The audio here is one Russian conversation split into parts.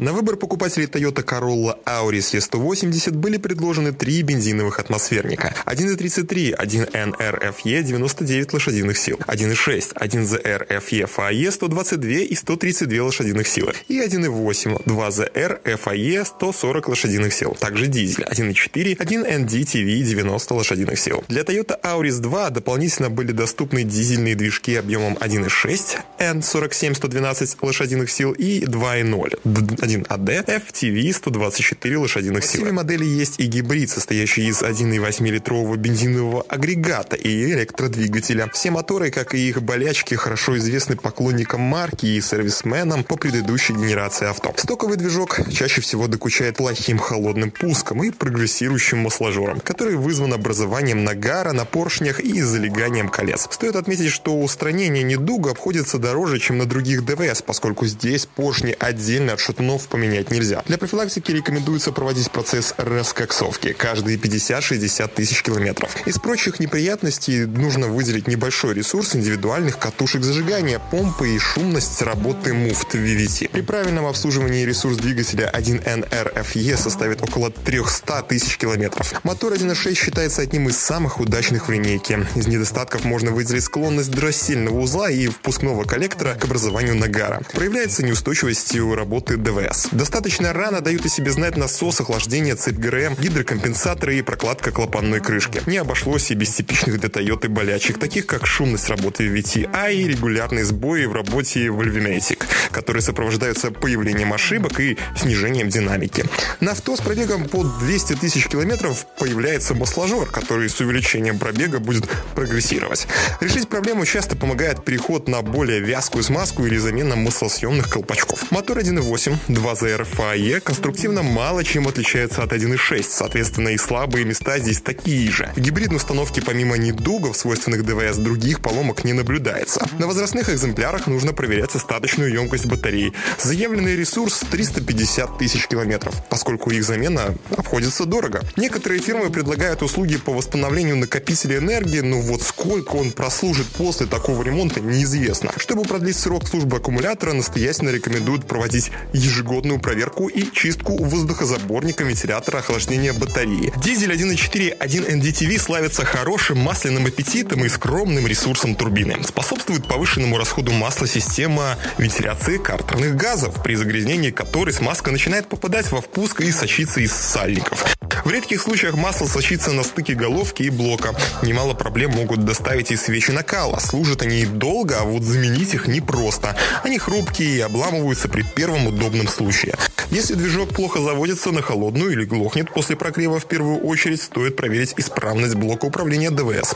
На выбор покупателей Toyota Corolla Auris E180 были предложены три бензиновых атмосферника. 1.33, 1NRFE 99 лошадиных сил, 1.6, 1ZR FE 122 и 132 лошадиных силы и 1.8, 2ZR FE 140 лошадиных сил. Также дизель 1.4, 1NDTV 90 лошадиных сил. Для Toyota Auris 2 дополнительно были доступны дизельные движки объемом 1.6, N47 112 лошадиных сил и 2.0, 1AD FTV 124 лошадиных сил. В модели есть и гибрид, состоящий из 1,8-литрового бензинового агрегата и электродвигателя. Все моторы, как и их болячки, хорошо известны поклонникам марки и сервисменам по предыдущей генерации авто. Стоковый движок чаще всего докучает плохим холодным пуском и прогрессирующим масложором, который вызван образованием нагара на поршнях и залеганием колец. Стоит отметить, что устранение недуга обходится дороже, чем на других ДВС, поскольку здесь поршни отдельно от слов поменять нельзя. Для профилактики рекомендуется проводить процесс раскоксовки каждые 50-60 тысяч километров. Из прочих неприятностей нужно выделить небольшой ресурс индивидуальных катушек зажигания, помпы и шумность работы муфт VVT. При правильном обслуживании ресурс двигателя 1NRFE составит около 300 тысяч километров. Мотор 1.6 считается одним из самых удачных в линейке. Из недостатков можно выделить склонность дроссельного узла и впускного коллектора к образованию нагара. Проявляется неустойчивостью работы ДВС АЭС. Достаточно рано дают о себе знать насос, охлаждение, цепь ГРМ, гидрокомпенсаторы и прокладка клапанной крышки. Не обошлось и без типичных для Toyota болячек, таких как шумность работы VTI и регулярные сбои в работе Volvimatic, которые сопровождаются появлением ошибок и снижением динамики. На авто с пробегом под 200 тысяч километров появляется масложор, который с увеличением пробега будет прогрессировать. Решить проблему часто помогает переход на более вязкую смазку или замена маслосъемных колпачков. Мотор 1.8 2ZR FAE конструктивно мало чем отличается от 1.6, соответственно и слабые места здесь такие же. В гибридной установке помимо недугов, свойственных ДВС, других поломок не наблюдается. На возрастных экземплярах нужно проверять остаточную емкость батареи. Заявленный ресурс 350 тысяч километров, поскольку их замена обходится дорого. Некоторые фирмы предлагают услуги по восстановлению накопителя энергии, но вот сколько он прослужит после такого ремонта неизвестно. Чтобы продлить срок службы аккумулятора, настоятельно рекомендуют проводить ежегодно ежегодную проверку и чистку воздухозаборника вентилятора охлаждения батареи. Дизель 1.4 1NDTV славится хорошим масляным аппетитом и скромным ресурсом турбины. Способствует повышенному расходу масла система вентиляции картерных газов, при загрязнении которой смазка начинает попадать во впуск и сочиться из сальников. В редких случаях масло сочится на стыке головки и блока. Немало проблем могут доставить и свечи накала. Служат они долго, а вот заменить их непросто. Они хрупкие и обламываются при первом удобном случае. Если движок плохо заводится на холодную или глохнет после прогрева, в первую очередь стоит проверить исправность блока управления ДВС.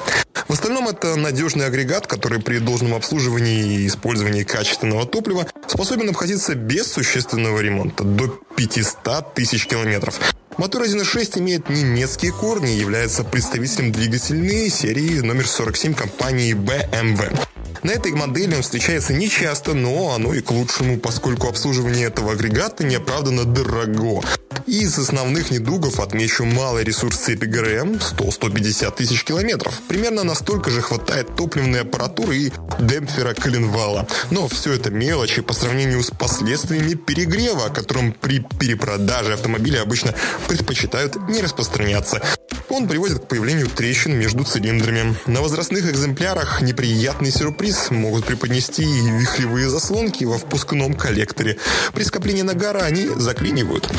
В остальном это надежный агрегат, который при должном обслуживании и использовании качественного топлива способен обходиться без существенного ремонта до 500 тысяч километров. Мотор 1.6 имеет немецкие корни и является представителем двигательной серии номер 47 компании BMW. На этой модели он встречается нечасто, но оно и к лучшему, поскольку обслуживание этого агрегата неоправданно дорого. Из основных недугов отмечу малый ресурс цепи ГРМ 100-150 тысяч километров. Примерно настолько же хватает топливной аппаратуры и демпфера коленвала. Но все это мелочи по сравнению с последствиями перегрева, о котором при перепродаже автомобиля обычно предпочитают не распространяться. Он приводит к появлению трещин между цилиндрами. На возрастных экземплярах неприятный сюрприз могут преподнести и вихревые заслонки во впускном коллекторе. При скоплении нагара они заклинивают.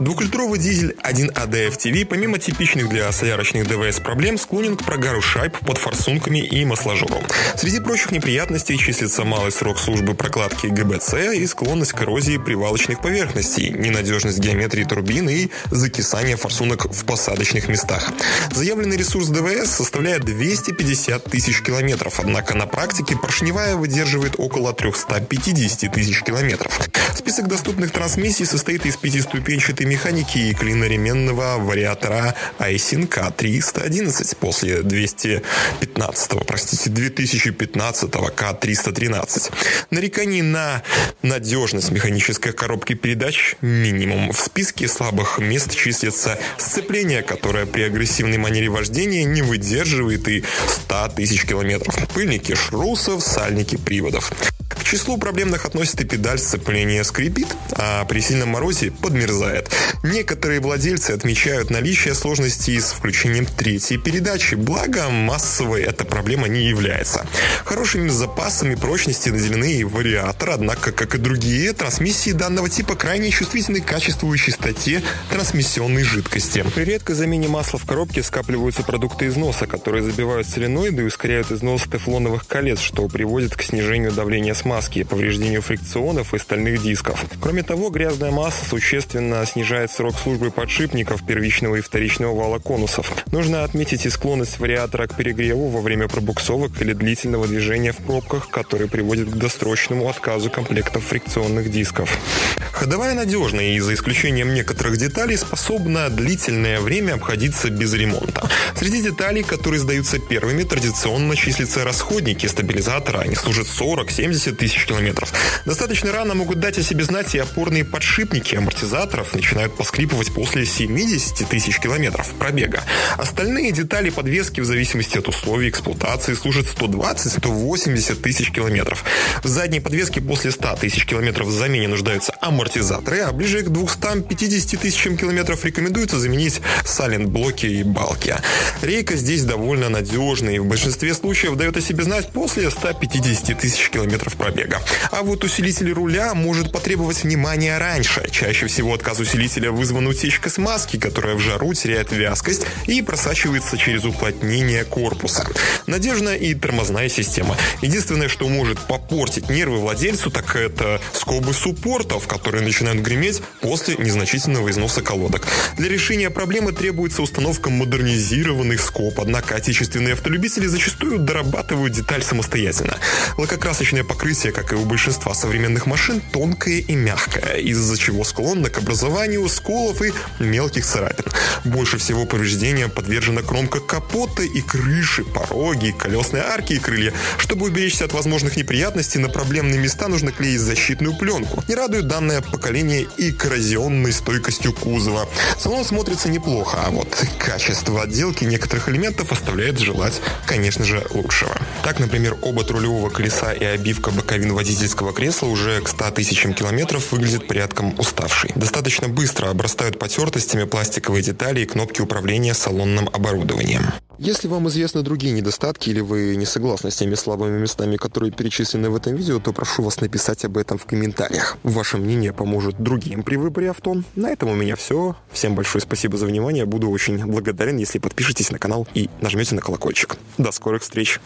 Двухлитровый дизель 1AD FTV, помимо типичных для солярочных ДВС проблем, склонен к прогару шайб под форсунками и масложором. Среди прочих неприятностей числится малый срок службы прокладки ГБЦ и склонность к коррозии привалочных поверхностей, ненадежность геометрии турбины и закисание форсунок в посадочных местах. Заявленный ресурс ДВС составляет 250 тысяч километров, однако на практике поршневая выдерживает около 350 тысяч километров. Список доступных трансмиссий состоит из пятиступенчатой механики клиноременного вариатора Aisin K311 после 215, простите, 2015 K313. Нареканий на Надежность механической коробки передач – минимум. В списке слабых мест числится сцепление, которое при агрессивной манере вождения не выдерживает и 100 тысяч километров. Пыльники шрусов, сальники приводов. Числу проблемных относится педаль сцепления скрипит, а при сильном морозе подмерзает. Некоторые владельцы отмечают наличие сложностей с включением третьей передачи, благо массовой эта проблема не является. Хорошими запасами прочности наделены и вариаторы, однако, как и другие, трансмиссии данного типа крайне чувствительны к качеству и чистоте трансмиссионной жидкости. При редкой замене масла в коробке скапливаются продукты износа, которые забивают соленоиды и ускоряют износ тефлоновых колец, что приводит к снижению давления смазки, повреждению фрикционов и стальных дисков. Кроме того, грязная масса существенно снижает срок службы подшипников первичного и вторичного вала конусов. Нужно отметить и склонность вариатора к перегреву во время пробуксовок или длительного движения в пробках, который приводит к досрочному отказу комплектов фрикционных дисков. Ходовая надежна и, за исключением некоторых деталей, способна длительное время обходиться без ремонта. Среди деталей, которые сдаются первыми, традиционно числятся расходники стабилизатора. Они служат 40-70 тысяч километров. Достаточно рано могут дать о себе знать и опорные подшипники амортизаторов начинают поскрипывать после 70 тысяч километров пробега. Остальные детали подвески в зависимости от условий эксплуатации служат 120-180 тысяч километров. В задней подвеске после 100 тысяч километров в замене нуждаются амортизаторы, а ближе к 250 тысячам километров рекомендуется заменить салент-блоки и балки. Рейка здесь довольно надежная и в большинстве случаев дает о себе знать после 150 тысяч километров пробега. А вот усилитель руля может потребовать внимания раньше. Чаще всего отказ усилителя вызван утечкой смазки, которая в жару теряет вязкость и просачивается через уплотнение корпуса. Надежная и тормозная система. Единственное, что может попортить нервы владельцу, так это скобы суппортов, которые начинают греметь после незначительного износа колодок. Для решения проблемы требуется установка модернизированных скоб, однако отечественные автолюбители зачастую дорабатывают деталь самостоятельно. Лакокрасочное покрытие, как и у большинства современных машин, тонкое и мягкое, из-за чего склонно к образованию сколов и мелких царапин. Больше всего повреждения подвержена кромка капота и крыши, пороги, колесные арки и крылья. Чтобы уберечься от возможных неприятностей, на проблемные места нужно клеить защитную пленку. Не радует данное поколение и коррозионной стойкостью кузова. Салон смотрится неплохо, а вот качество отделки некоторых элементов оставляет желать, конечно же, лучшего. Так, например, обод рулевого колеса и обивка боковин водительского кресла уже к 100 тысячам километров выглядят порядком уставшей. Достаточно быстро обрастают потертостями пластиковые детали и кнопки управления салонным оборудованием. Если вам известны другие недостатки или вы не согласны с теми слабыми местами, которые перечислены в этом видео, то прошу вас написать об этом в комментариях. Ваше мнение поможет другим при выборе авто. На этом у меня все. Всем большое спасибо за внимание. Буду очень благодарен, если подпишетесь на канал и нажмете на колокольчик. До скорых встреч!